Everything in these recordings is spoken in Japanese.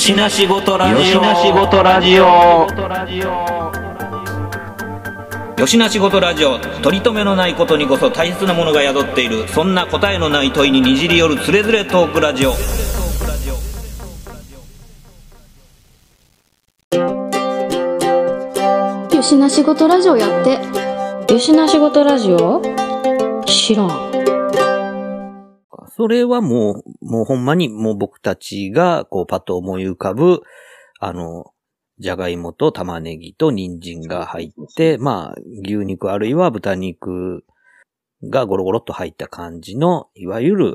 よしなしごとラジオ。よしなしごとラジオ。よしなしごとラジオ。取り留めのないことにこそ大切なものが宿っている。そんな答えのない問いににじり寄るつれづれトークラジオ。よしな仕事ラジオやってよしな仕事ラジオ？知らん。それはもう、もうほんまにもう僕たちが、こう、パッと思い浮かぶ、あの、じゃがいもと玉ねぎと人参が入って、まあ、牛肉あるいは豚肉がゴロゴロっと入った感じの、いわゆる、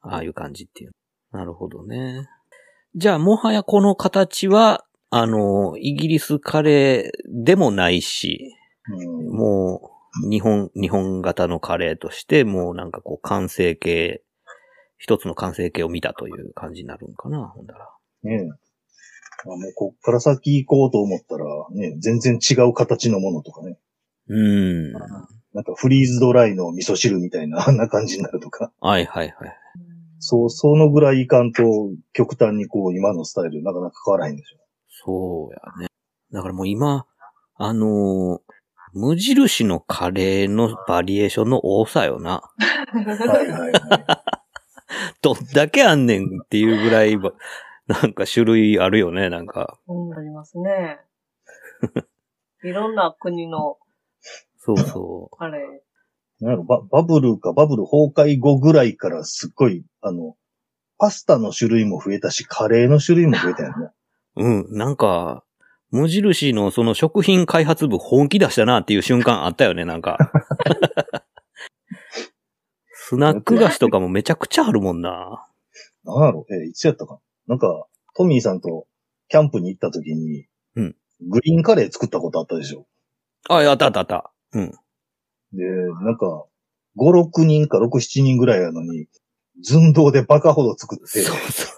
ああいう感じっていう。なるほどね。じゃあ、もはやこの形は、あの、イギリスカレーでもないし、うんもう、日本、日本型のカレーとして、もうなんかこう、完成形、一つの完成形を見たという感じになるんかな、ほんだら。ねえ。あもうこっから先行こうと思ったら、ね、全然違う形のものとかね。うん。なんかフリーズドライの味噌汁みたいな、あんな感じになるとか。はいはいはい。そう、そのぐらいいかんと、極端にこう、今のスタイルなかなか変わらへんでしょ。そうやね。だからもう今、あのー無印のカレーのバリエーションの多さよな。はいはいはい。どんだけあんねんっていうぐらいば、なんか種類あるよね、なんか。うん、ありますね。いろんな国のそうそカレー。なんやろババブルかバブル崩壊後ぐらいからすっごい、あの、パスタの種類も増えたし、カレーの種類も増えたよね。う。うん、なんか、無印のその食品開発部本気出したなっていう瞬間あったよね、なんか。スナック菓子とかもめちゃくちゃあるもんな。なんやろ？え、いつやったかななんか、トミーさんとキャンプに行った時に、うんグリーンカレー作ったことあったでしょ？あ、あったあったあった。うん。で、なんか、5、6人か6、7人ぐらいやのに、寸胴でバカほど作って、そうそ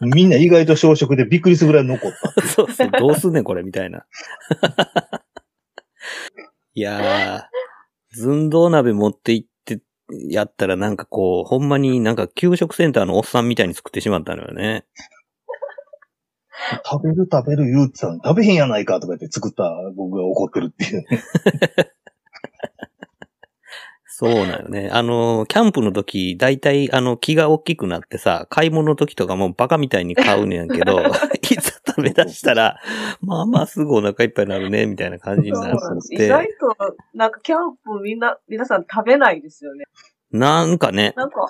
う。みんな意外と小食でびっくりするぐらい残った。そうそう、どうすんねん、これ、みたいな。いやー、寸胴鍋持って行って、やったらなんかこう、ほんまになんか給食センターのおっさんみたいに作ってしまったのよね。食べる食べる言うてたのに食べへんやないかとか言って作った僕が怒ってるっていうね。そうなよね。あの、キャンプの時、だいたいあの、気が大きくなってさ、買い物の時とかもうバカみたいに買うねんけど、いざ食べ出したら、まあまあすぐお腹いっぱいになるね、みたいな感じにななんです。って。意外と、なんかキャンプみんな、皆さん食べないですよね。なんかね、なんか、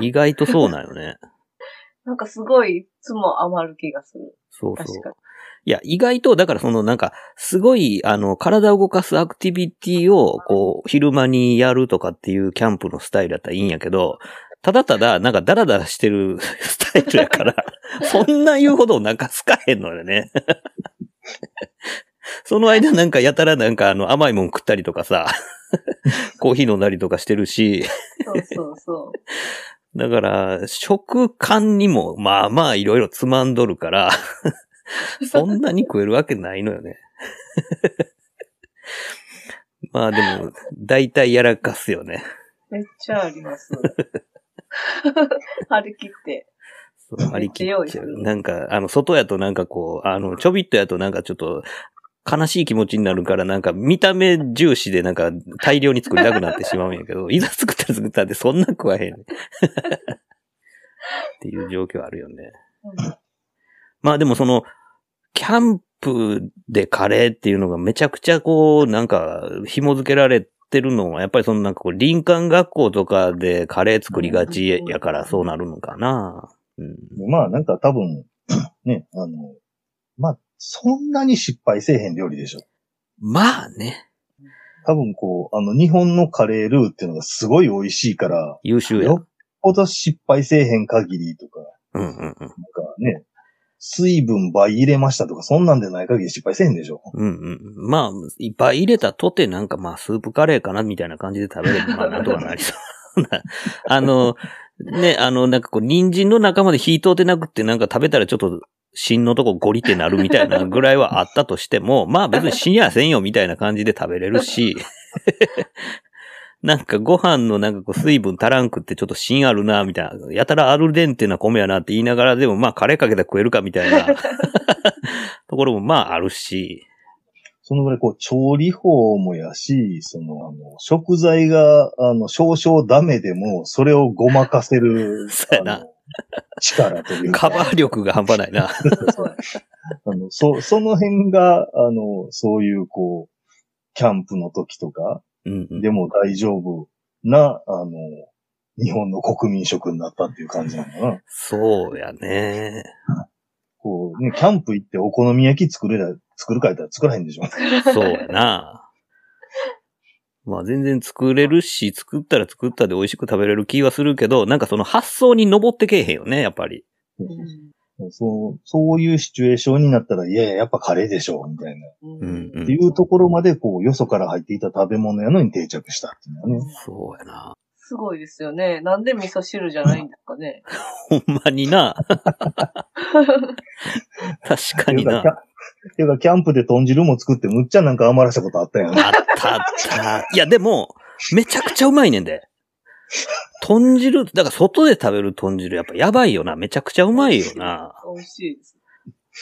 意外とそうなよね。なんかすごいいつも余る気がする。そうそう確かに。いや、意外と、だからそのなんか、すごい、あの、体を動かすアクティビティを、こう、昼間にやるとかっていうキャンプのスタイルだったらいいんやけど、ただただ、なんかダラダラしてる スタイルやから、そんな言うほどお腹すかへんのよね。その間なんかやたらなんかあの甘いもん食ったりとかさ、コーヒー飲んだりとかしてるし、そうそうそだから、食感にも、まあまあいろいろつまんどるから、そんなに食えるわけないのよね。まあでも、だいたいやらかすよね。う。めっちゃあります。張り切って。そう張り切っちゃう。なんか、あの、外やとなんかこう、あの、ちょびっとやとなんかちょっと、悲しい気持ちになるから、なんか見た目重視でなんか大量に作りたくなってしまうんやけど、いざ作ったら作ったってそんな食わへん、ね。っていう状況あるよね。まあでもその、キャンプでカレーっていうのがめちゃくちゃこう、なんか紐付けられてるのは、やっぱりそのなんかこう、林間学校とかでカレー作りがちやからそうなるのかな。うん。まあなんか多分、ね、あの、まあ、そんなに失敗せえへん料理でしょ。まあね、多分こう、あの、日本のカレールーっていうのがすごい美味しいから、優秀や。よっぽど失敗せえへん限りとか、うんうんうん。なんかね、水分倍入れましたとか、そんなんでない限り失敗せんでしょ。うんうん。まあ、いっぱい入れたとてなんかまあスープカレーかなみたいな感じで食べればまあなんとかなりそうな。あの、ね、あの、なんかこう、人参の中まで火通ってなくってなんか食べたらちょっと芯のとこゴリってなるみたいなぐらいはあったとしても、まあ別に死にやせんよみたいな感じで食べれるし、なんかご飯のなんかこう水分足らんくってちょっと芯あるな、みたいな。やたらアルデンテな米やなって言いながら、でもまあカレーかけたら食えるかみたいな ところもまああるし。そのぐらいこう、調理法もやし、その、あの、食材が、あの、少々ダメでも、それをごまかせる、そうやな力というか。カバー力が半端ないな。そうあの、そ、その辺が、あの、そういう、こう、キャンプの時とかうんうん。でも大丈夫な、あの、日本の国民食になったっていう感じなのかな。そうやね。こうね、キャンプ行ってお好み焼き作れら、作るか言ったら作らへんでしょ。そうやな。まあ全然作れるし、作ったら作ったで美味しく食べれる気はするけど、なんかその発想に登ってけえへんよね、やっぱり。うんそう、そういうシチュエーションになったら、いやいや、やっぱカレーでしょ、みたいな。うんうんう。っていうんところまで、こう、よそから入っていた食べ物やのに定着したっていうのはね。そうやな。すごいですよね。なんで味噌汁じゃないんですかね。ほんまにな。確かにな。あていうかキャンプで豚汁も作って、むっちゃなんか余らしたことあったやん。ったあった。いや、でも、めちゃくちゃうまいねんで。豚汁、だから外で食べる豚汁やっぱやばいよな。めちゃくちゃうまいよな。美味しいです。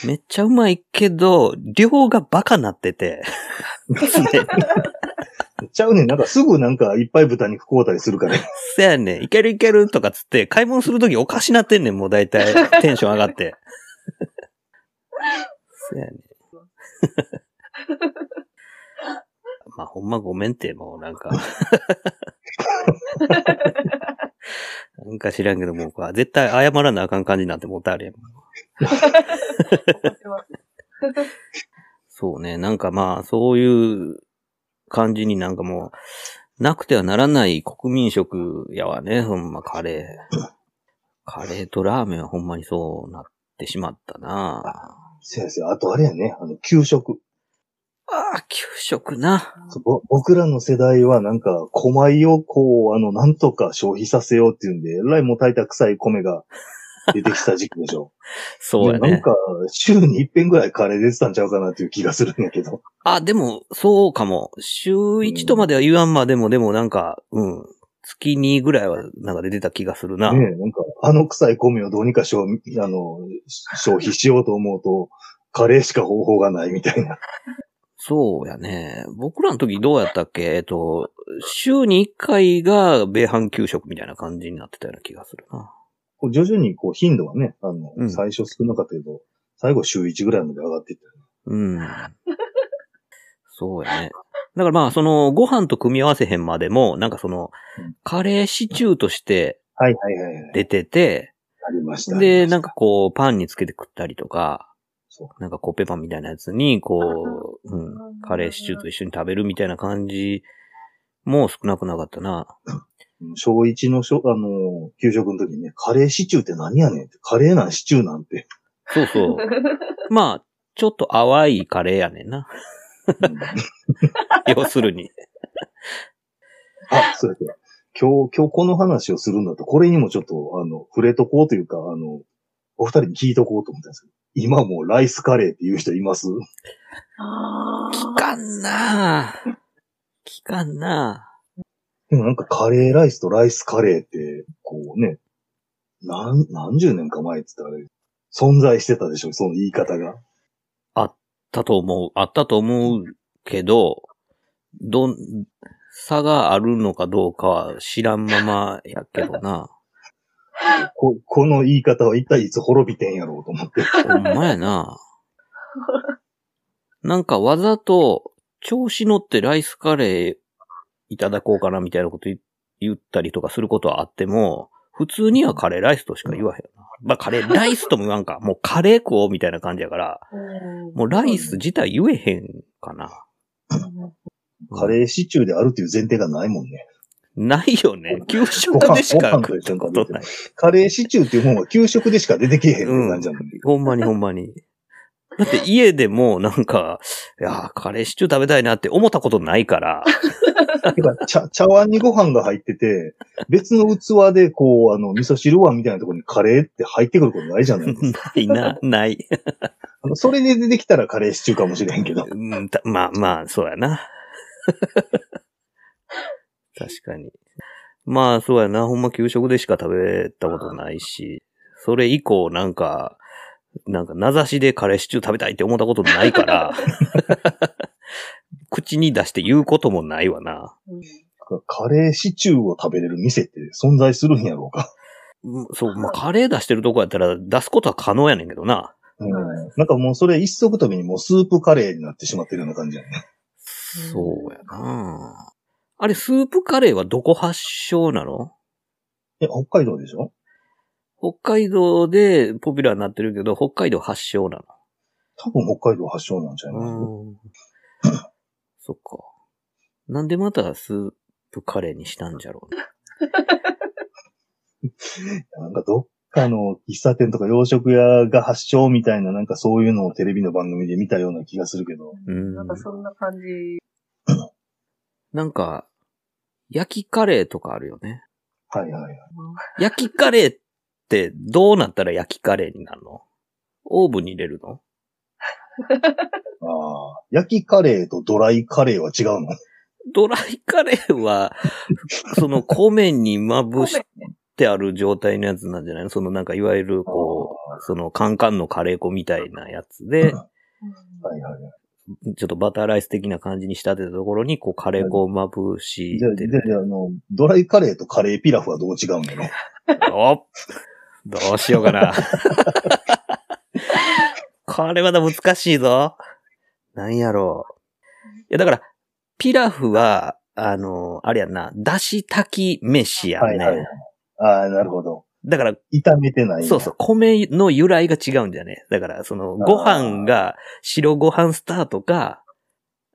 めっちゃうまいけど、量がバカなってて。ちゃうねん。なんかすぐなんかいっぱい豚肉買うたりするから。せやねん、いけるいけるとかつって、買い物するときおかしなってんねん、もう大体。テンション上がって。せやねん。まあ、ほんまごめんって、もうなんか。なんか知らんけど、もう絶対謝らなあかん感じになってもうたあれやん。そうね、なんかまあ、そういう感じになんかもう、なくてはならない国民食やわね、ほんまカレー。カレーとラーメンはほんまにそうなってしまったなせやせや。あとあれやね、あの、給食。ああ、給食な。僕らの世代はなんか、米をこう、あの、なんとか消費させようっていうんで、えらいもう炊いた臭い米が出てきた時期でしょ。そうやね。でなんか、週に一遍ぐらいカレー出てたんちゃうかなっていう気がするんやけど。あ、でも、そうかも。週1とまでは言わんまでも、でもなんか、うん。月2ぐらいはなんか出てた気がするな。ねえ、なんか、あの臭い米をどうにか消あの消費しようと思うと、カレーしか方法がないみたいな。そうやね。僕らの時どうやったっけ？えっと、週に1回が米飯給食みたいな感じになってたような気がするな。こう徐々にこう頻度はね、あの、うん最初少なかったけど、最後週1ぐらいまで上がっていったよね。うん。そうやね。だからまあ、その、ご飯と組み合わせへんまでも、なんかそのうん、カレーシチューとしてはいはいはいはい。出てて、ありました。で、なんか、こう、パンにつけて食ったりとか、そなんかコッペパンみたいなやつに、こう、うん、カレーシチューと一緒に食べるみたいな感じも少なくなかったな。う小一のしょ、あの、給食の時にね、カレーシチューって何やねんって、カレーなんシチューなんて。そうそう。まあ、ちょっと淡いカレーやねんな。うん要するに。あ、そうや。今日、今日この話をするんだと、これにもちょっと、あの、触れとこうというか、あの、お二人に聞いとこうと思ったんですけど、今もうライスカレーっていう人います？あ聞かんなぁ聞かんなでもなんかカレーライスとライスカレーって、こうね、何、何十年か前って言ったら、存在してたでしょ、その言い方が。ぁだと思う。あったと思うけど、どん、差があるのかどうかは知らんままやけどな。ここの言い方は一体いつ滅びてんやろうと思って。ほんまやな。なんかわざと、調子乗ってライスカレーいただこうかなみたいなこと言言ったりとかすることはあっても、普通にはカレーライスとしか言わへんな。まあカレーライスとも言わんか。もうカレー食おうみたいな感じやから、もうライス自体言えへんかな。カレーシチューであるっていう前提がないもんね。ないよね。給食でしか食ったことない。カレーシチューっていうもんは給食でしか出てけえへんって感じなのに。ほんまにほんまに。だって家でもなんか、いやー、カレーシチュー食べたいなって思ったことないから。てか茶、茶碗にご飯が入ってて、別の器でこう、あの、味噌汁碗みたいなところにカレーって入ってくることないじゃないですか。ないな、ない。それで出てきたらカレーシチューかもしれへんけど。うんたまあまあ、そうやな。確かに。まあ、そうやな。ほんま給食でしか食べたことないし、それ以降なんか、なんか名指しでカレーシチュー食べたいって思ったことないから、口に出して言うこともないわな。うんカレーシチューを食べれる店って存在するんやろうか。うんそう、まあ、カレー出してるとこやったら出すことは可能やねんけどな。うん。なんかもうそれ一足飛びにもうスープカレーになってしまってるような感じやね。そうやな。あれ、スープカレーはどこ発祥なの？え、北海道でしょ？北海道でポピュラーになってるけど、北海道発祥な多分北海道発祥なんちゃいます？の。うん。そっか。なんでまたスープカレーにしたんじゃろう？ね。なんかどっかの喫茶店とか洋食屋が発祥みたいな、なんかそういうのをテレビの番組で見たような気がするけど。うんなんかそんな感じ。なんか、焼きカレーとかあるよね。はいはいはい。焼きカレーってどうなったら焼きカレーになるの？オーブンに入れるの？ああ、焼きカレーとドライカレーは違うの？ドライカレーは、その米にまぶしてある状態のやつなんじゃないの？そのなんかいわゆるこう、そのカンカンのカレー粉みたいなやつで、うん。はいはいはい。ちょっとバターライス的な感じに仕立てたところに、こうカレー粉をまぶしじゃあ、てじゃあ、じゃあ、あの、ドライカレーとカレーピラフはどう違うんだろ？うおどうしようかな。これまだ難しいぞ。なんやろう。いや、だから、ピラフは、あの、あれやんな、だし炊き飯やんね。はいはいああ、なるほど。だから、炒めてないそうそう、米の由来が違うんだよね。だから、その、ご飯が白ご飯スタートか、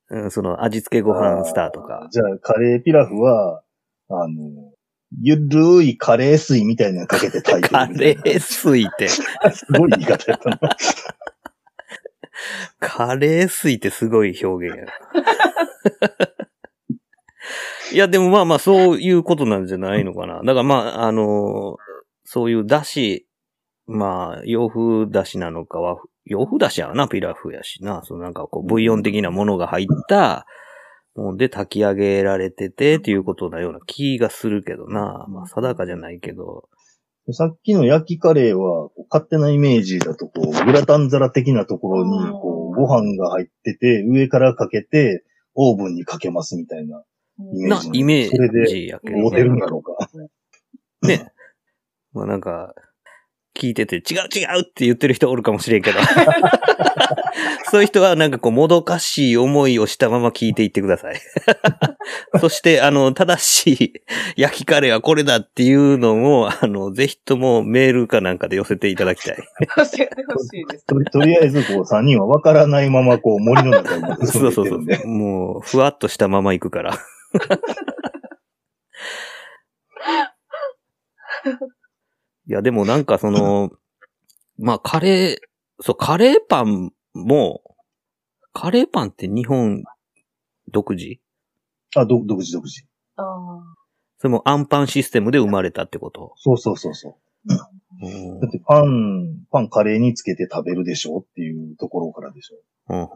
うん、その、味付けご飯スタートあかー。じゃあ、カレーピラフは、あの、ゆるいカレー水みたいなのかけて炊いてカるみたいな。レー水って、すごい言い方やったな。カレー水ってすごい表現やな。いや、でもまあまあ、そういうことなんじゃないのかな。だからまあ、あのそういうだし、まあ、洋風だしなのかは、洋風だしやな、ピラフやしな。そのなんかこう、ブイヨン的なものが入った、もんで炊き上げられてて、っていうことなような気がするけどな。まあ、定かじゃないけど。さっきの焼きカレーは、こう勝手なイメージだと、こう、グラタン皿的なところに、こう、ご飯が入ってて、上からかけて、オーブンにかけますみたいなイメージ、。なイメそれで、ージやけど合うてるんやろうか。ね。まあなんか、聞いてて、違う違うって言ってる人おるかもしれんけど。そういう人はなんかこう、もどかしい思いをしたまま聞いていってください。そして、あの、正しい 焼きカレーはこれだっていうのを、あの、ぜひともメールかなんかで寄せていただきたい。教えてほしいです。とりとりあえず、こう、三人は分からないまま、こう、森の中にそうそうそう。もう、ふわっとしたまま行くから。いや、でもなんかその、まあ、カレー、そう、カレーパンも、カレーパンって日本独自？あ、ど、独自独自。ああ。それもアンパンシステムで生まれたってこと？そうそうそうそう。うんだってパン、パンカレーにつけて食べるでしょっていうところからでしょ。うん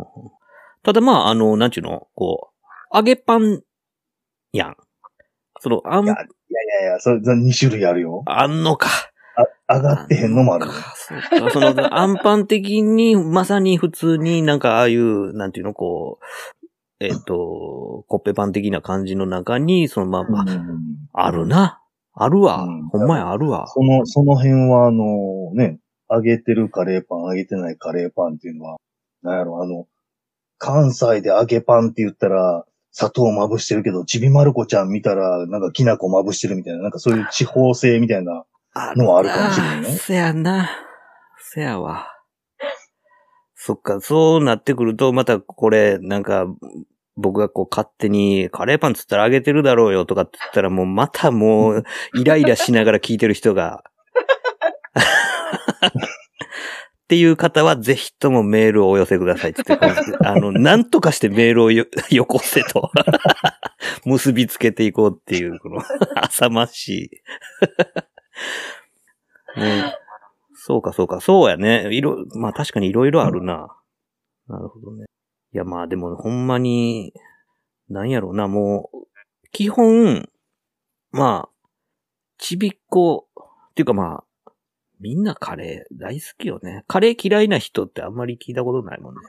ただまあ、あの、なんちゅうの、こう、揚げパンやん。その、あんいや、いやいやいや、それ、2種類あるよ。あんのか。あ、上がってへんのもあるよ。そうか。その、アンパン的に、まさに普通になんかああいう、なんていうの、こう、えっ、と、コッペパン的な感じの中に、そのまま、うんあるな。あるわ。うんほんまや、あるわ。その、その辺は、あの、ね、揚げてるカレーパン、揚げてないカレーパンっていうのは、なんやろ、あの、関西で揚げパンって言ったら、砂糖まぶしてるけど、ちびまる子ちゃん見たら、なんかきな粉まぶしてるみたいな、なんかそういう地方性みたいな。あのはあるかもしれんねせやな。せやわ。そっか、そうなってくると、またこれ、なんか、僕がこう勝手にカレーパンつったらあげてるだろうよとかって言ったらもうまたもうイライラしながら聞いてる人が。っていう方はぜひともメールをお寄せくださいって言って、あの、なんとかしてメールをよよこせと。結びつけていこうっていう、この、浅ましい。ね、そうか、そうか、そうやね。いろ、まあ確かにいろいろあるな。なるほどね。いや、まあでもほんまに、なんやろうな、もう、基本、まあ、ちびっこ、っていうかまあ、みんなカレー大好きよね。カレー嫌いな人ってあんまり聞いたことないもんね。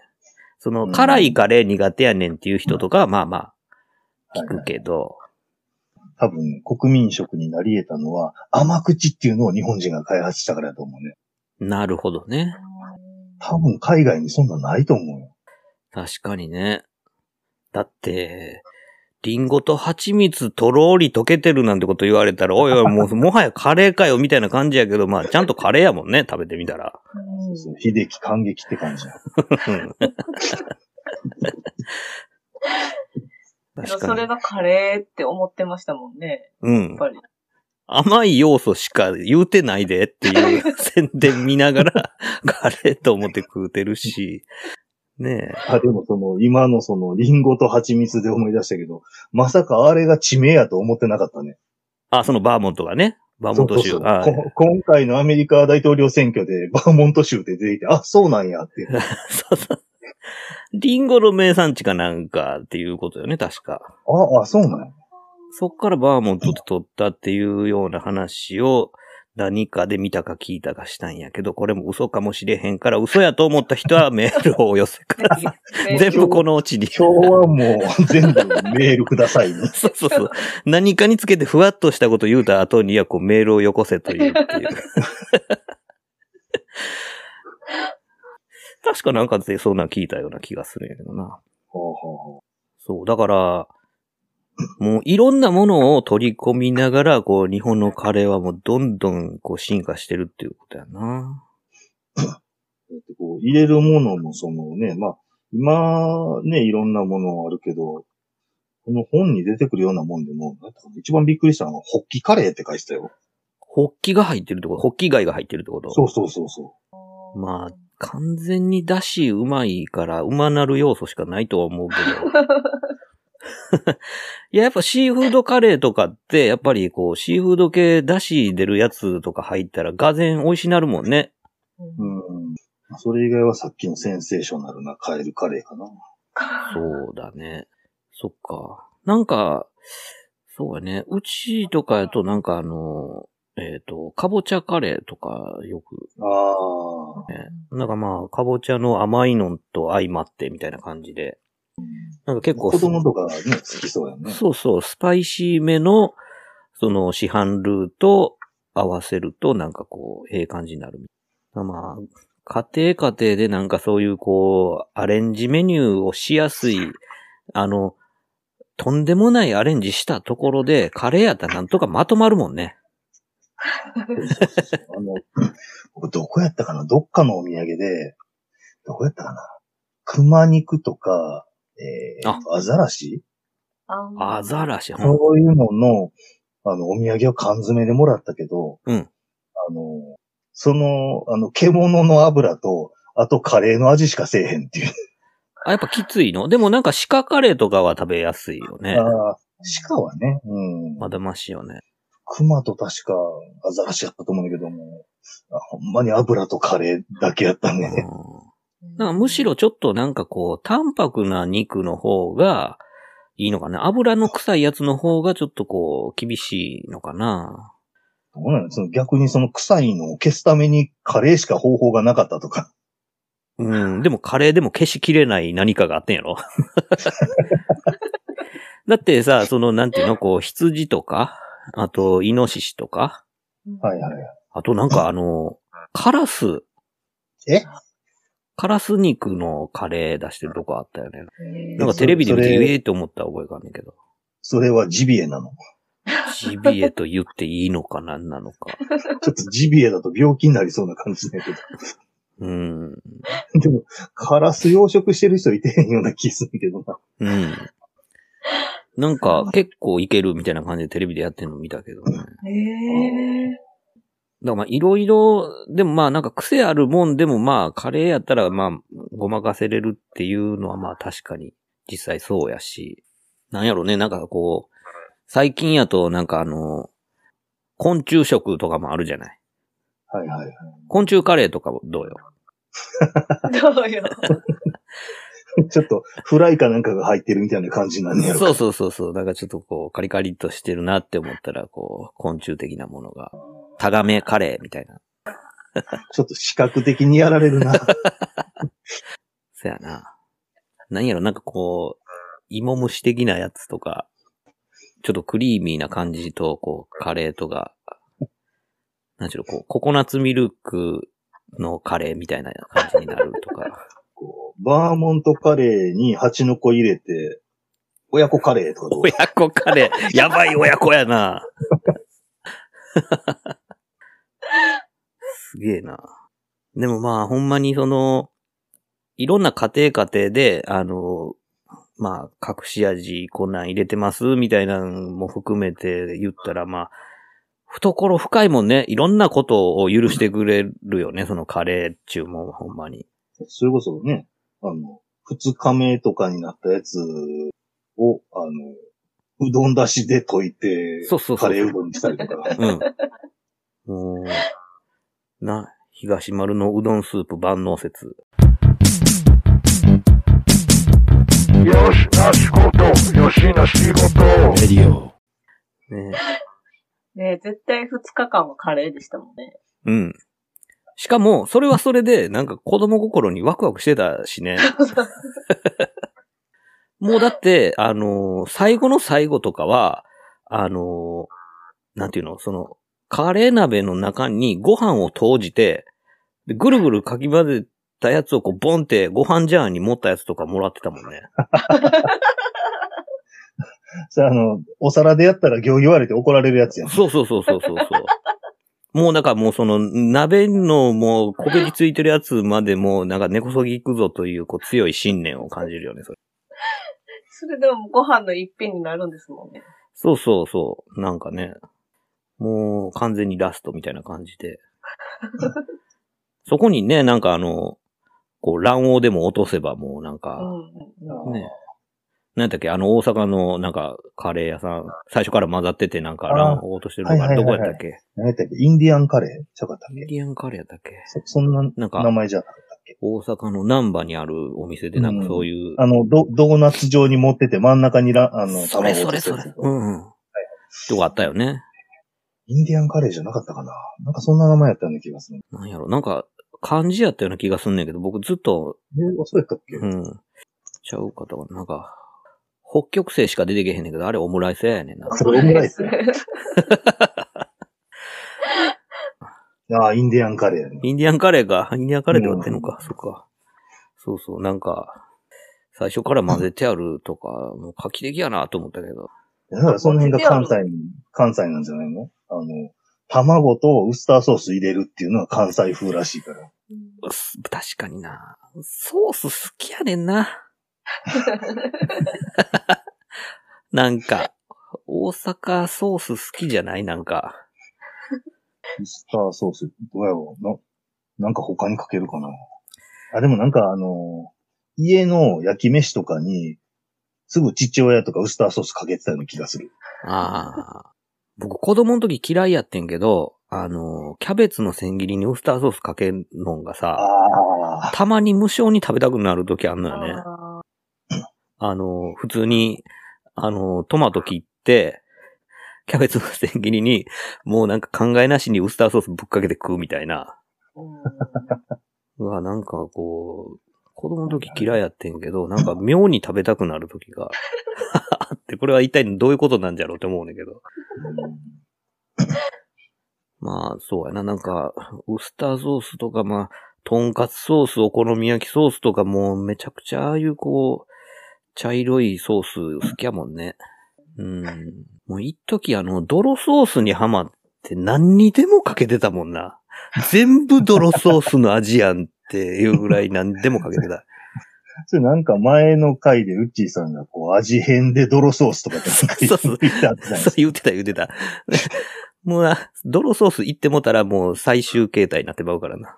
その、うん辛いカレー苦手やねんっていう人とかはまあまあ、聞くけど、多分、国民食になり得たのは、甘口っていうのを日本人が開発したからだと思うね。なるほどね。多分、海外にそんなないと思うよ。確かにね。だって、リンゴと蜂蜜とろーり溶けてるなんてこと言われたら、おいおい、もう、もはやカレーかよ、みたいな感じやけど、まあ、ちゃんとカレーやもんね、食べてみたら。うんそう秀樹感激って感じ。うん確かに。それがカレーって思ってましたもんね。うんやっ。ぱり。甘い要素しか言うてないでっていう宣伝見ながら、カレーと思って食うてるし、ねえ。あ、でもその、今のその、リンゴと蜂蜜で思い出したけど、まさかあれが地名やと思ってなかったね。あ、そのバーモントがね。バーモント州。そうそうそうはいこ今回のアメリカ大統領選挙でバーモント州って出てきて、あ、そうなんやって。そうそう。リンゴの名産地かなんかっていうことよね、確か。あ、あ、そうなんや。そっからバーモントで取ったっていうような話を何かで見たか聞いたかしたんやけど、これも嘘かもしれへんから、嘘やと思った人はメールをお寄せください。全部このうちに。今日はもう全部メールくださいね。そうそうそう。何かにつけてふわっとしたこと言うた後にはこうメールをよこせというっていう。確かなんかでそんなん聞いたような気がするんやけどな。ほうほうほそう。だから、もういろんなものを取り込みながら、こう日本のカレーはもうどんどんこう進化してるっていうことやな。ってこう入れるものもそのね、まあ、今ね、いろんなものあるけど、この本に出てくるようなもんでも、一番びっくりしたのは、ホッキカレーって書いてたよ。ホッキが入ってるってこと？ホッキ貝が入ってるってこと？そうそうそうそまあ、完全にだしうまいから、うまなる要素しかないとは思うけど。いや、やっぱシーフードカレーとかって、やっぱりこう、シーフード系だし出るやつとか入ったら、がぜん美味しなるもんね。う。うん。それ以外はさっきのセンセーショナルなカエルカレーかな。そうだね。そっか。なんか、そうやね。うちとかやとなんかあの、えっ、と、かぼちゃカレーとかよく、ああ。ね、なんかまあ、かぼちゃの甘いのと相まってみたいな感じで。なんか結構、子供とかね、好きそうやね。そうそう、スパイシーめの、その市販ルーと合わせるとなんかこう、ええ感じになる。まあ、家庭家庭でなんかそういうこう、アレンジメニューをしやすい、あの、とんでもないアレンジしたところで、カレーやったらなんとかまとまるもんね。あの、僕どこやったかな？どっかのお土産で、どこやったかな？熊肉とか、えー、あアザラシ？あアザラシ。うんそういうのの、あの、お土産を缶詰でもらったけど、うんあの、その、あの、獣の油と、あとカレーの味しかせえへんっていう。あ、やっぱきついの？でもなんか鹿カレーとかは食べやすいよね。ああ、鹿はね、うん。まだましよね。熊と確かアザラシやったと思うんだけども、あほんまに油とカレーだけやったね。うん。なんかむしろちょっとなんかこう、淡白な肉の方がいいのかな。油の臭いやつの方がちょっとこう、厳しいのかな。どうなのその逆にその臭いのを消すためにカレーしか方法がなかったとか。うん、でもカレーでも消しきれない何かがあってんやろ。だってさ、そのなんていうの、こう、羊とか、あと、イノシシとか、はいはいはい。あとなんかあの、カラス、え？カラス肉のカレー出してるとこあったよね。なんかテレビで見て、ええって思った覚えがあんねんけど。それはジビエなの？ジビエと言っていいのか何なのか。ちょっとジビエだと病気になりそうな感じだけど。うん。でも、カラス養殖してる人いてへんような気するけどな。うん。なんか結構いけるみたいな感じでテレビでやってるの見たけどね。だかへえ。らまあいろいろ、でもまあなんか癖あるもんでもまあカレーやったらまあごまかせれるっていうのはまあ確かに実際そうやし。なんやろね、なんかこう、最近やとなんかあの、昆虫食とかもあるじゃない。はいはいはい。昆虫カレーとかどうよ？どうよ？ちょっとフライかなんかが入ってるみたいな感じになんねやろそうそうそうそう。なんかちょっとこう、カリカリっとしてるなって思ったら、こう、昆虫的なものが、タガメカレーみたいな。ちょっと視覚的にやられるな。そやな。何やろ、なんかこう、芋虫的なやつとか、ちょっとクリーミーな感じと、こう、カレーとか、なんちゅうの、こう、ココナッツミルクのカレーみたいな感じになるとか。こうバーモントカレーに蜂の子入れて、親子カレーとかどう親子カレー、やばい親子やな。すげえな。でもまあ、ほんまにその、いろんな家庭家庭で、あの、まあ、隠し味こんなん入れてます？みたいなのも含めて言ったら、まあ、懐深いもんね。いろんなことを許してくれるよね。そのカレー中もほんまに。それこそね、あの、二日目とかになったやつを、あの、うどんだしで溶いて、そうそうそうカレーうどんにしたりとか。うん。な、東丸のうどんスープ万能説。よしな仕事、よしな仕事。レディオ。ねね絶対二日間はカレーでしたもんね。うん。しかも、それはそれで、なんか子供心にワクワクしてたしね。もうだって、あのー最後の最後とかは、あのーなんていうの、その、カレー鍋の中にご飯を投じて、でぐるぐるかき混ぜたやつをこう、ボンってご飯ジャーに持ったやつとかもらってたもんね。それあの、お皿でやったら行儀言われて怒られるやつやん。そうそうそうそうそうそう。もうだからもうその鍋のもうこけりついてるやつまでもうなんか根こそぎ行くぞというこう強い信念を感じるよね。それそれでもご飯の一品になるんですもんね。そうそうそう。なんかね。もう完全にラストみたいな感じで。そこにね、なんかあの、こう卵黄でも落とせばもうなんうか。ね。なんだっけ、あの大阪のなんかカレー屋さん、最初から混ざっててなんか卵黄落としてるのがどはいはいはいはい。こやったっけ？何やったっけ？インディアンカレーちゃうかったっけ？インディアンカレーやったっけ？そそんななんか名前じゃなかったっけ？大阪の南波にあるお店でなんかそういう、あの、ド、ドーナツ状に持ってて真ん中にら、あの、それそれそれ。うんうん。とこあったよね。インディアンカレーじゃなかったかな？なんかそんな名前やったような気がする。なんやろ、なんか漢字やったような気がすんねんけど、僕ずっと、えー、そうやったっけ、うん。ちゃうかとか、なんか、北極星しか出てけへんねんけど、あれオムライス屋やねんな。それオムライスや。ああ、インディアンカレーやね。インディアンカレーか。インディアンカレーで割ってんのか。そっか。そうそう、なんか、最初から混ぜてあるとか、もう画期的やなと思ったけど。だからその辺が関西に、関西なんじゃないの？あの、卵とウスターソース入れるっていうのは関西風らしいから。す確かにな。ソース好きやねんな。なんか、大阪ソース好きじゃない？なんか。ウスターソース、どうやろう？な、なんか他にかけるかな？あ、でもなんかあの、家の焼き飯とかに、すぐ父親とかウスターソースかけてたような気がする。ああ。僕子供の時嫌いやってんけど、あの、キャベツの千切りにウスターソースかけるのがさ。たまに無性に食べたくなる時あんのよね。あの、普通に、あの、トマト切って、キャベツの千切りに、もうなんか考えなしにウスターソースぶっかけて食うみたいな。うわ、なんかこう、子供の時嫌いやってんけど、なんか妙に食べたくなる時が あって、これは一体どういうことなんじゃろうって思うねんだけど。まあ、そうやな。なんか、ウスターソースとか、まあ、とんかつソース、お好み焼きソースとかもうめちゃくちゃああいうこう、茶色いソース好きやもんね。うん。もう一時あの、泥ソースにハマって何にでもかけてたもんな。全部泥ソースの味やんっていうぐらい何でもかけてた。それなんか前の回でウッチーさんがこう味変で泥ソースとかって言ってた そう言ってた言ってた。もうな、泥ソース行ってもたらもう最終形態になってまうからな。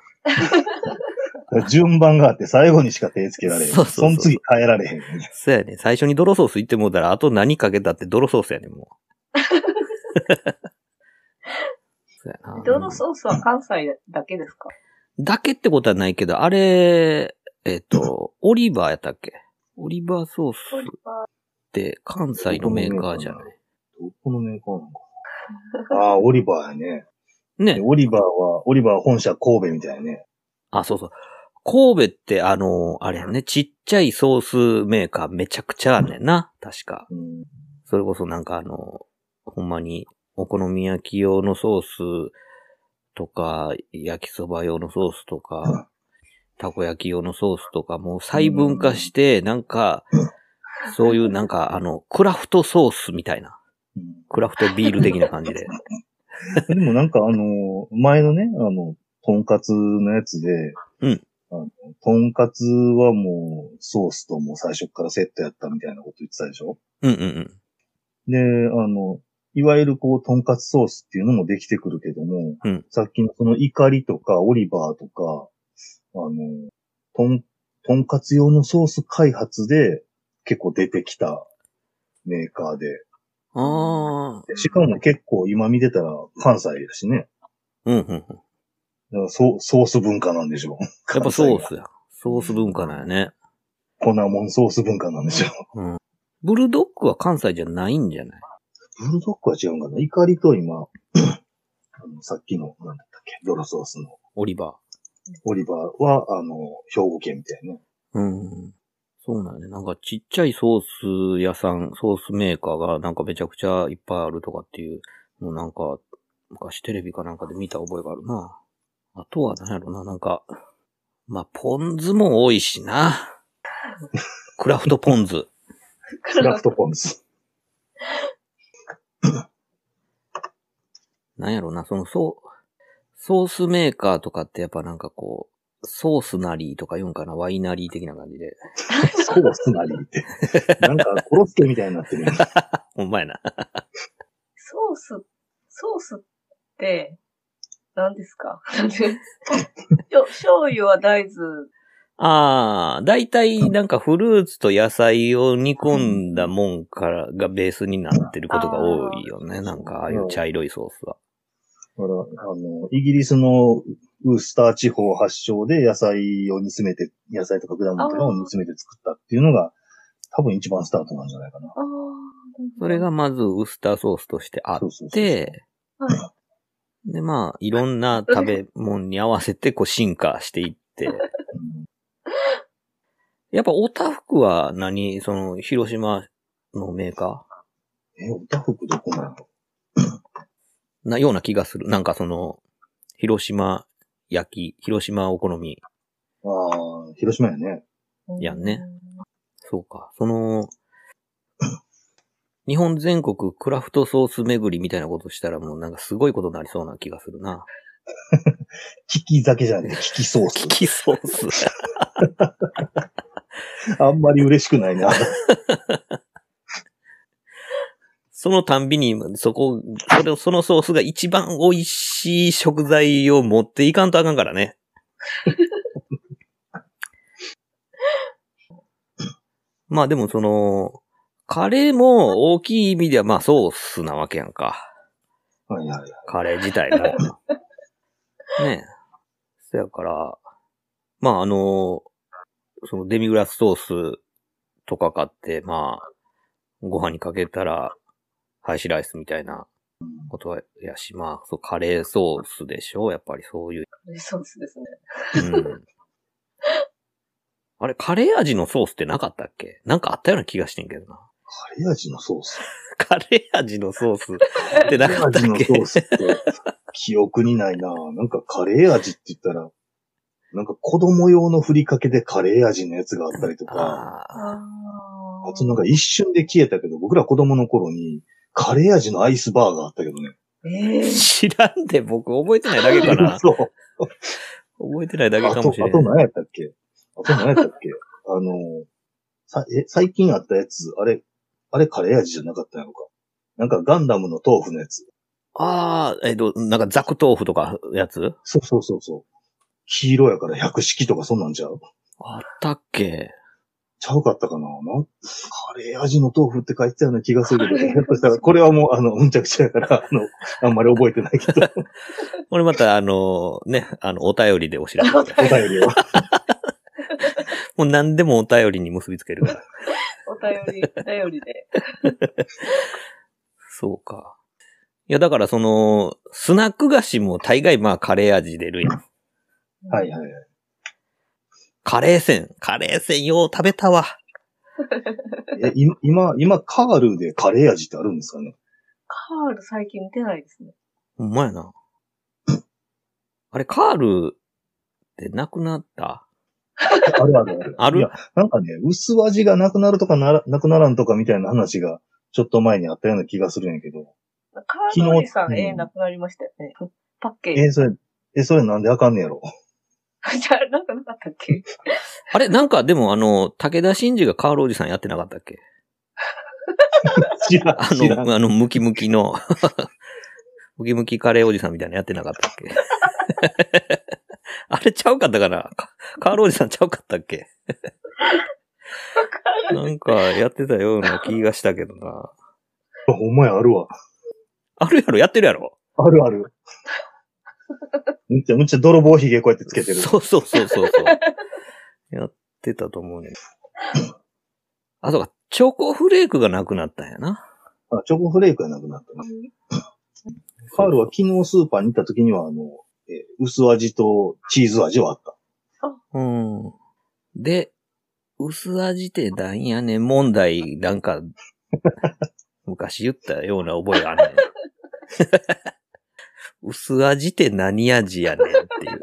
順番があって最後にしか手つけられへん。そうそうそうその次変えられへん。そうやね。最初に泥ソース行ってもうたら、あと何かけたって泥ソースやねん、もう。そうやな。ドロソースは関西だけですか？だけってことはないけど、あれ、えっ、と、オリバーやったっけ？オリバーソースって関西のメーカーじゃない？どこのメーカーなのかな？ああ、オリバーやね。ねで。オリバーは、オリバー本社神戸みたいなね。あ、そうそう。神戸ってあの、あれやね、ちっちゃいソースメーカーめちゃくちゃあんねんな。確か。うん。それこそなんかあの、ほんまに、お好み焼き用のソースとか、焼きそば用のソースとか、たこ焼き用のソースとか、もう細分化して、なんか、そういうなんかあの、クラフトソースみたいな。うんクラフトビール的な感じで。でもなんかあの、前のね、あの、とんかつのやつで、うんあの。とんかつはもう、ソースともう最初からセットやったみたいなこと言ってたでしょ？うんうんうん。で、あの、いわゆるこう、とんかつソースっていうのもできてくるけども、うんさっきのその怒りとか、オリバーとか、あの、とん、とんかつ用のソース開発で結構出てきたメーカーで、ああ、でしかも結構今見てたら関西だしね。うんうんうん。ソソース文化なんでしょう。やっぱソースや。ソース文化なんやね。粉もんソース文化なんでしょう。うん。ブルドッグは関西じゃないんじゃない？ブルドッグは違うんかな怒りと今、あのさっきの、なんだったっけ、ドロソースのオリバオリバーは、あの、兵庫県みたいな。うん。そうなんやね。なんかちっちゃいソース屋さん、ソースメーカーがなんかめちゃくちゃいっぱいあるとかっていうのなんか、昔テレビかなんかで見た覚えがあるな。あとは何やろな、なんか、まあ、ポン酢も多いしな。クラフトポン酢。クラフトポン酢。なんやろな、その、そう、ソースメーカーとかってやっぱなんかこう、ソースなりとか言うんかな、ワイナリー的な感じで。ソースなりって。なんか、コロッケみたいになってるよ。ほんまやな。ソース、ソースって、何ですか？しょ醤油は大豆。ああ、だいたいなんかフルーツと野菜を煮込んだもんからがベースになってることが多いよね。なんかああいう茶色いソースは。だから、あの、イギリスのウースター地方発祥で野菜を煮詰めて、野菜とか果物とかを煮詰めて作ったっていうのが、多分一番スタートなんじゃないかな。ああ。それがまずウスターソースとしてあっそうそうそうて、はい。でまあ、いろんな 食べ物に合わせてこう進化していって、う んやっぱおたふくは何？その、広島のメーカえ、おたふくどこなの？ーなような気がする。なんかその、広島焼き、広島お好み。ああ、広島やね。やんねそうか。その、日本全国クラフトソース巡りみたいなことしたらもうなんかすごいことになりそうな気がするな。キキ酒じゃねえ、キキソース。キキソース。あんまり嬉しくないな。そのたんびに、そこ、それを、そのソースが一番美味しい食材を持っていかんとあかんからね。まあでもその、カレーも大きい意味ではまあソースなわけやんか。はいはいはい。カレー自体も。ねえ。そやから、まああの、そのデミグラスソースとか買って、まあ、ご飯にかけたら、ハイシライスみたいなことやし、まあ、そう、カレーソースでしょ？やっぱりそういう。ソースですね。うん。あれ、カレー味のソースってなかったっけ？なんかあったような気がしてんけどな。カレー味のソース。カレー味のソースってなかったっけ？カレー味のソースって、記憶にないななんかカレー味って言ったら、なんか子供用のふりかけでカレー味のやつがあったりとか、ああ。ああとなんか一瞬で消えたけど、僕ら子供の頃に、カレー味のアイスバーがあったけどね。ええ知らんで、僕覚えてないだけかな。そう。覚えてないだけあと、かもしれあとない。何やったっけ？あと何やったっけ？あの、さ、え、最近あったやつ、あれ、あれカレー味じゃなかったのか。なんかガンダムの豆腐のやつ。ああ、えっと、なんかザク豆腐とかやつ？そうそうそうそう。黄色やから百式とかそんなんちゃう？あったっけ？ちゃうかったかな？なんカレー味の豆腐って書いてたような気がするけど、ひょっとしたら、これはもう、あの、うんちゃくちゃやから、あの、あんまり覚えてないけど、これまた、あの、ね、あの、お便りでお知らせ。お便りを。もう何でもお便りに結びつけるから。お便り、お便りで。そうか。いや、だからその、スナック菓子も大概まあカレー味出るやん。はいはいはい。カレーせん。カレーせんよう食べたわ。え、い今、今、カールでカレー味ってあるんですかね？カール最近見てないですね。ほんまやな。あれ、カールってなくなった？あるあるある。ある？いや、なんかね、薄味がなくなるとかなら、なくならんとかみたいな話が、ちょっと前にあったような気がするんやけど。カールおじさん、昨日ええ、なくなりましたよね。パッケージ。え、それ、え、それなんであかんねやろ？じゃあ、なんかなかったっけ？あれ、なんかでもあの、武田真治がカールおじさんやってなかったっけ？知らん、あ。の、あの、ムキムキの、ムキムキカレーおじさんみたいなのやってなかったっけ？あれちゃうかったかな？カカールおじさんちゃうかったっけ？なんかやってたような 気がしたけどな。ほんまや、あるわ。あるやろ？やってるやろ？あるある。むっちゃ、むっちゃ泥棒ひげこうやってつけてる。そうそうそうそうそう。やってたと思うね。あ、そうか、チョコフレークがなくなったんやな。あ、チョコフレークがなくなったな。カールは昨日スーパーに行った時には、あの、えー薄味とチーズ味はあった。うん。で、薄味ってなんやねん問題、なんか、昔言ったような覚えがあんねん。薄味って何味やねんっていう。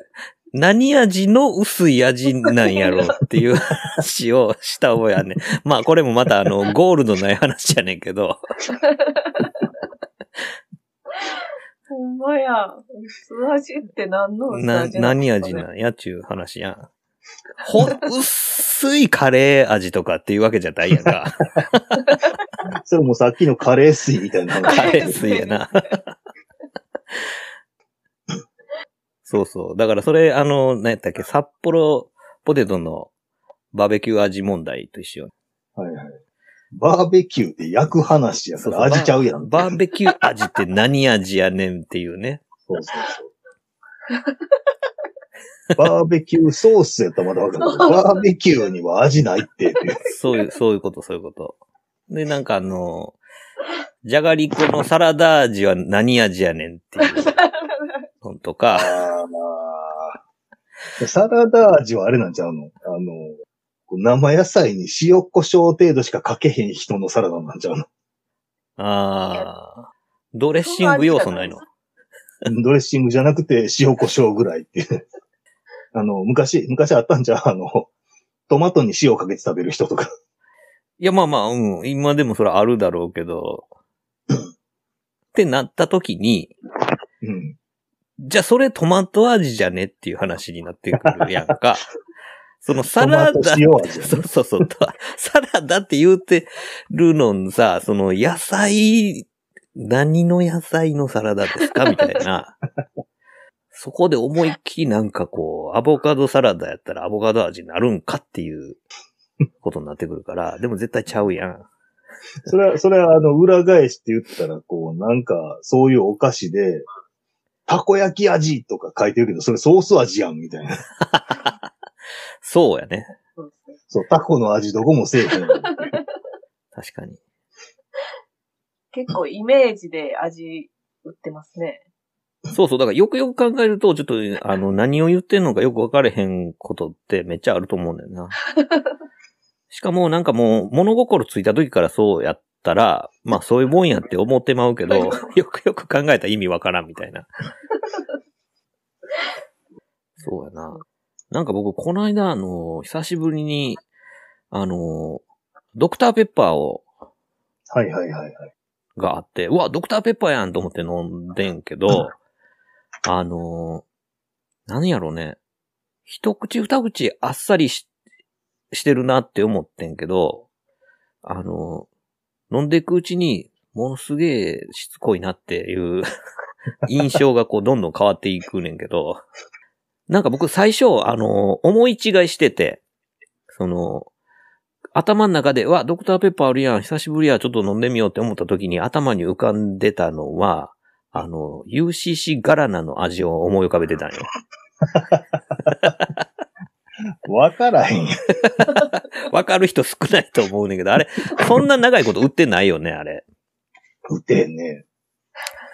何味の薄い味なんやろっていう話をした覚えあんねん。まあこれもまたあの、ゴールドない話やねんけど。ほんまや。薄味って何の薄な、味何味ななんやっちゅう話やん。ほ、薄いカレー味とかっていうわけじゃないやんか。それもさっきのカレー水みたいな話。カレー水やな。そうそう。だからそれ、あの、何やったっけ、札幌ポテトのバーベキュー味問題と一緒。はいはい。バーベキューって焼く話やから味ちゃうやん。バーベキュー味って何味やねんっていうね。そうそうそう。バーベキューソースやったらまだわかるけど、バーベキューには味ないって。そういう、そういうこと、そういうこと。で、なんかあの、じゃがりこのサラダ味は何味やねんっていうの とか、サラダ味はあれなんちゃうの？あの、生野菜に塩胡椒程度しかかけへん人のサラダなんちゃうの？ああ、ドレッシング要素ないの？ドレッシングじゃなくて塩胡椒ぐらいっていう。あの、昔、昔あったんじゃう？あの、トマトに塩かけて食べる人とか。いや、まあまあ、うん。今でもそれあるだろうけど。ってなった時に、うん。じゃあそれトマト味じゃね？っていう話になってくるやんか。そのサラダ、そうそうそう。とサラダって言うてるのさ、その野菜、何の野菜のサラダですかみたいな。そこで思いっきりなんかこう、アボカドサラダやったらアボカド味になるんかっていうことになってくるから、でも絶対ちゃうやん。それは、それはあの、裏返して言ったら、こう、なんか、そういうお菓子で、たこ焼き味とか書いてるけど、それソース味やん、みたいな。そうやね。そうタコの味どこもせえへん。確かに。結構イメージで味売ってますね。そうそう。だからよくよく考えると、ちょっと、あの、何を言ってんのかよく分かれへんことってめっちゃあると思うんだよな。しかもなんかもう物心ついた時からそうやったら、まあそういうもんやって思ってまうけど、よくよく考えたら意味わからんみたいな。そうやな。なんか僕、この間、あの、久しぶりに、あの、ドクターペッパーを、はいはいはいはい。があって、うわ、ドクターペッパーやんと思って飲んでんけど、あの、何やろね。一口二口あっさりししてるなって思ってんけど、あの、飲んでいくうちに、ものすげえしつこいなっていう 印象がこうどんどん変わっていくねんけど、なんか僕最初、あの、思い違いしてて、その、頭の中で、わ、ドクターペッパーあるやん、久しぶりや、ちょっと飲んでみようって思った時に頭に浮かんでたのは、あの、UCC ガラナの味を思い浮かべてたんよ。わからへん。わかる人少ないと思うねんけど、あれ、そんな長いこと売ってないよね、あれ。売ってへんね。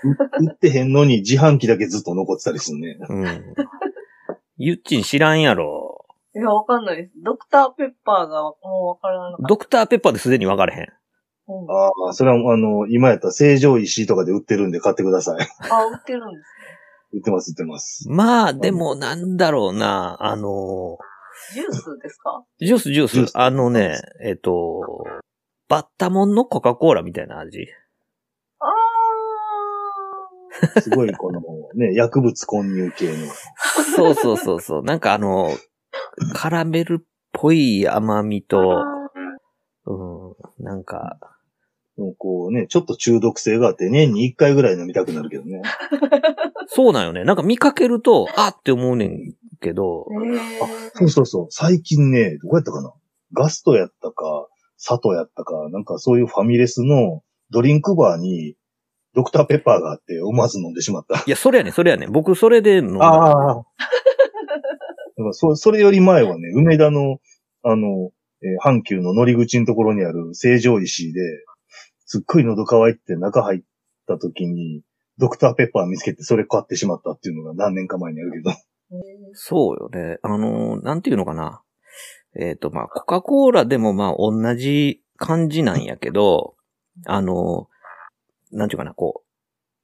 う売ってへんのに自販機だけずっと残ってたりするね。うん。ゆっちん知らんやろ。いや、わかんないです。ドクターペッパーがもうわからなかった。ドクターペッパーですでに分かれへん。うんああ、それはあの、今やったら成城石井とかで売ってるんで買ってください。あ、売ってるんです 売ってます、売ってます。まあ、でも、なんだろうな、あの、ね。ジュースですか？ジュース、ジュース。ジュースあのね、えっと、バッタモンのコカ・コーラみたいな味。あ すごいこのね、薬物混入系の。そうそうそうそう。なんかあの、カラメルっぽい甘みー。と、うん、なんか、もうこうね、ちょっと中毒性があって年に1回ぐらい飲みたくなるけどね。そうなんよね。なんか見かけると、あって思うねんけど、えそうそうそう。最近ね、どこやったかな？ガストやったか、佐藤やったか、なんかそういうファミレスのドリンクバーにドクターペッパーがあって思わず飲んでしまった。いや、それやね、それやね。僕、それで飲んだ。ああ。そそれより前はね、梅田の、あの、えー阪急の乗り口のところにある成城石井で、すっごい喉乾いて中入った時に、ドクターペッパー見つけてそれ買ってしまったっていうのが何年か前にあるけど。そうよね。あの、なんていうのかな。えっ、と、まあ、コカ・コーラでもまあ、同じ感じなんやけど、あの、なんていうかな、こう、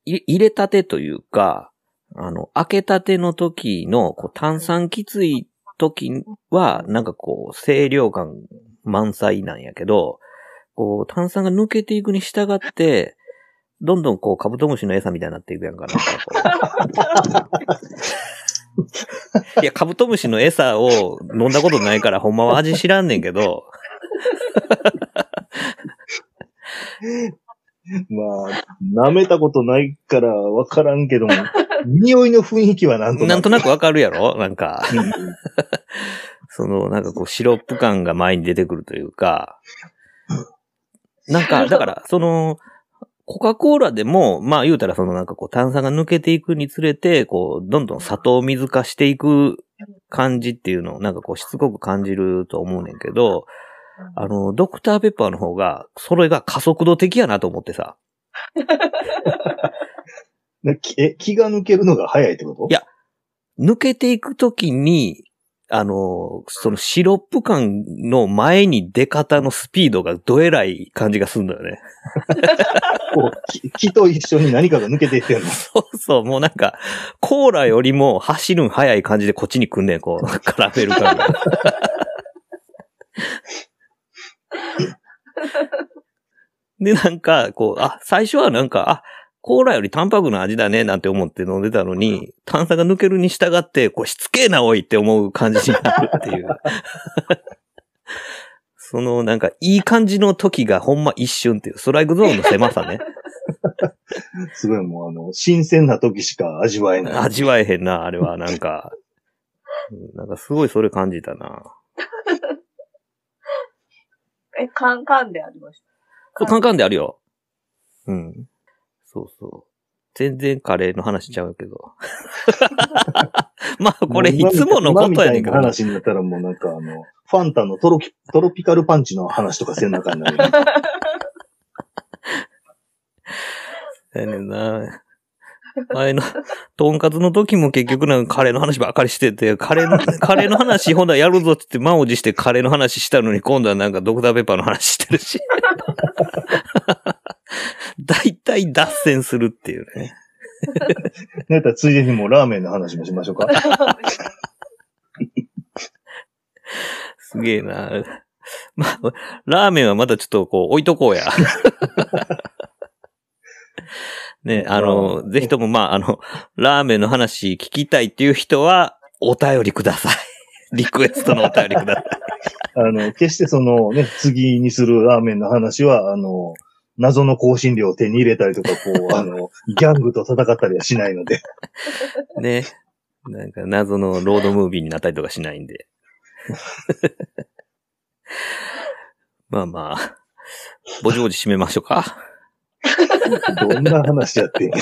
い入れたてというか、あの、開けたての時の、こう、炭酸きつい時は、なんかこう、清涼感満載なんやけど、こう、炭酸が抜けていくに従って、どんどんこう、カブトムシの餌みたいになっていくやんかな。いや、カブトムシの餌を飲んだことないから、ほんまは味知らんねんけど、まあ、舐めたことないからわからんけども、匂いの雰囲気はなんとなく。なんとなくわかるやろ？なんか、うん。その、なんかこう、シロップ感が前に出てくるというか、なんか、だから、その、コカ・コーラでも、まあ言うたらそのなんかこう炭酸が抜けていくにつれて、こう、どんどん砂糖水化していく感じっていうのをなんかこうしつこく感じると思うねんけど、あの、ドクターペッパーの方が、それが加速度的やなと思ってさ。え、気が抜けるのが早いってこと？いや抜けていくときに、あの、そのシロップ感の前に出方のスピードがどえらい感じがするんだよね。こう気気と一緒に何かが抜けていってんの。そうそう、もうなんか、コーラよりも走るん早い感じでこっちに来んねん、こう、カラメル感が。で、なんか、こう、あ、最初はなんか、あ、コーラよりタンパクの味だね、なんて思って飲んでたのに、炭酸が抜けるに従って、こう、しつけえな、おいって思う感じになるっていう。その、なんか、いい感じの時がほんま一瞬っていう、ストライクゾーンの狭さね。すごいもうあの、新鮮な時しか味わえない。味わえへんな、あれは、なんか。うんなんかすごいそれ感じたな。え、カンカンでありました。そう、カンカンであるよ。うん。そうそう。全然カレーの話しちゃうけど。まあ、これいつものことやねんけどな。今みたいな話になったらもうなんかあの、ファンタのトロピトロピカルパンチの話とかせんなあかんなる。やねんな。前の、とんかつの時も結局なんかカレーの話ばっかりしてて、カレーの、カレーの話、ほんだらやるぞって言って満を持してカレーの話したのに、今度はなんかドクターペッパーの話してるし。大体脱線するっていうね。なんやったらついでにもうラーメンの話もしましょうか。すげえな。まあ、ラーメンはまたちょっとこう置いとこうや。ね、あの、ぜひともまあ、あの、ラーメンの話聞きたいっていう人は、お便りください。リクエストのお便りください。あの、決してそのね、次にするラーメンの話は、あの、謎の香辛料を手に入れたりとか、こう、あの、ギャングと戦ったりはしないので。ね。なんか謎のロードムービーになったりとかしないんで。まあまあ、ぼちぼち締めましょうか。どんな話やってんや。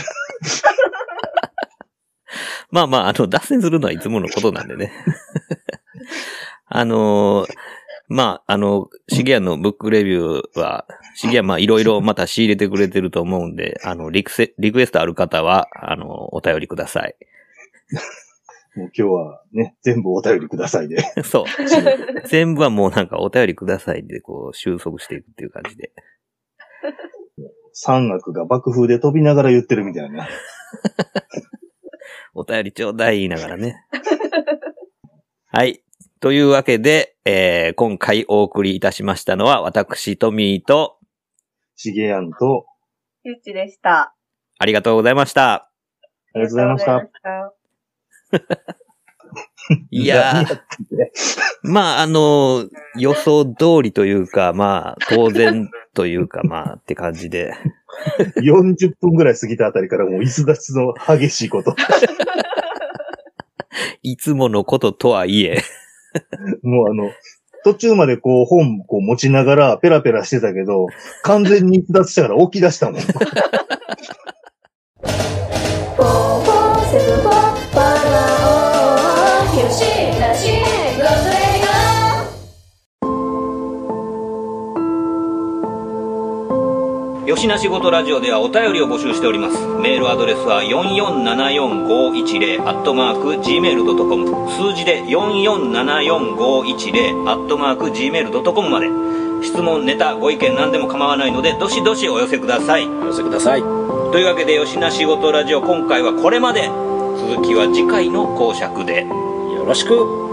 まあまあ、あの、脱線するのはいつものことなんでね。あのーまあ、あの、シゲアのブックレビューは、シゲアまあいろいろまた仕入れてくれてると思うんで、あの、リクセ、リクエストある方は、あの、お便りください。もう今日はね、全部お便りくださいで。そう。全部はもうなんかお便りくださいで、こう、収束していくっていう感じで。山岳が爆風で飛びながら言ってるみたいな。お便りちょうだい言いながらね。はい。というわけで、えー、今回お送りいたしましたのは、私、トミーと、しげやんと、ゆっちでした。ありがとうございました。ありがとうございました。ありがとうございました。いやー、まあ、あの、予想通りというか、まあ、当然というか、まあ、って感じで。40分ぐらい過ぎたあたりからもう椅子立ちの激しいこと。いつものこととはいえ、もうあの、途中までこう本こう持ちながらペラペラしてたけど、完全に逸脱したから起き出したもん。よしなしごとラジオではお便りを募集しております。メールアドレスは4474510アットマーク gmail.com 数字で4474510アットマーク gmail.com まで質問、ネタ、ご意見何でも構わないのでどしどしお寄せください。お寄せください。というわけでよしなしごとラジオ今回はこれまで続きは次回の講釈で。よろしく。